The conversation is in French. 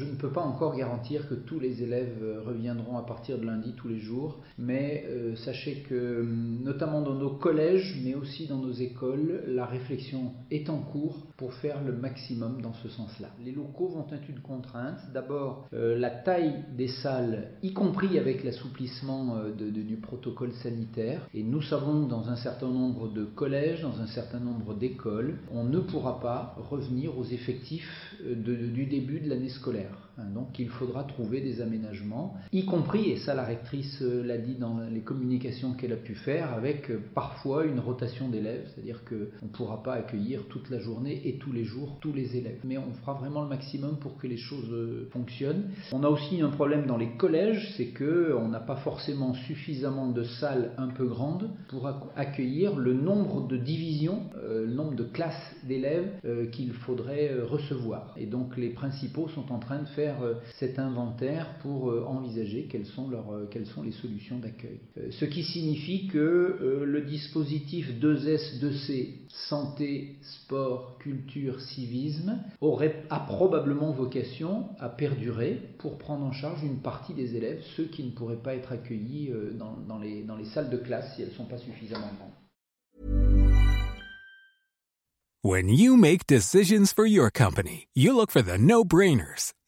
je ne peux pas encore garantir que tous les élèves euh, reviendront à partir de lundi tous les jours, mais euh, sachez que, hum, notamment dans nos collèges, mais aussi dans nos écoles, la réflexion est en cours pour faire le maximum dans ce sens-là. Les locaux vont être une contrainte. D'abord, euh, la taille des salles, y compris avec l'assouplissement du protocole sanitaire. Et nous savons que dans un certain nombre de collèges, dans un certain nombre d'écoles, on ne pourra pas revenir aux effectifs du début de l'année scolaire. Hein, Donc il faudra trouver des aménagements, y compris, et ça la rectrice euh, l'a dit dans les communications qu'elle a pu faire, avec euh, parfois une rotation d'élèves, c'est-à-dire qu'on ne pourra pas accueillir toute la journée et tous les jours tous les élèves. Mais on fera vraiment le maximum pour que les choses euh, fonctionnent. On a aussi un problème dans les collèges, c'est qu'on n'a pas forcément suffisamment de salles un peu grandes pour ac- accueillir le nombre de divisions, le nombre de classes d'élèves qu'il faudrait recevoir. Et donc les principaux sont en train de faire euh, cet inventaire pour euh, envisager quelles sont, leurs, euh, quelles sont les solutions d'accueil. Ce qui signifie que le dispositif 2S, 2C, santé, sport, culture, civisme, aurait, a probablement vocation à perdurer pour prendre en charge une partie des élèves, ceux qui ne pourraient pas être accueillis dans, les, dans les salles de classe si elles ne sont pas suffisamment grandes. When you make decisions for your company, you look for the no brainers.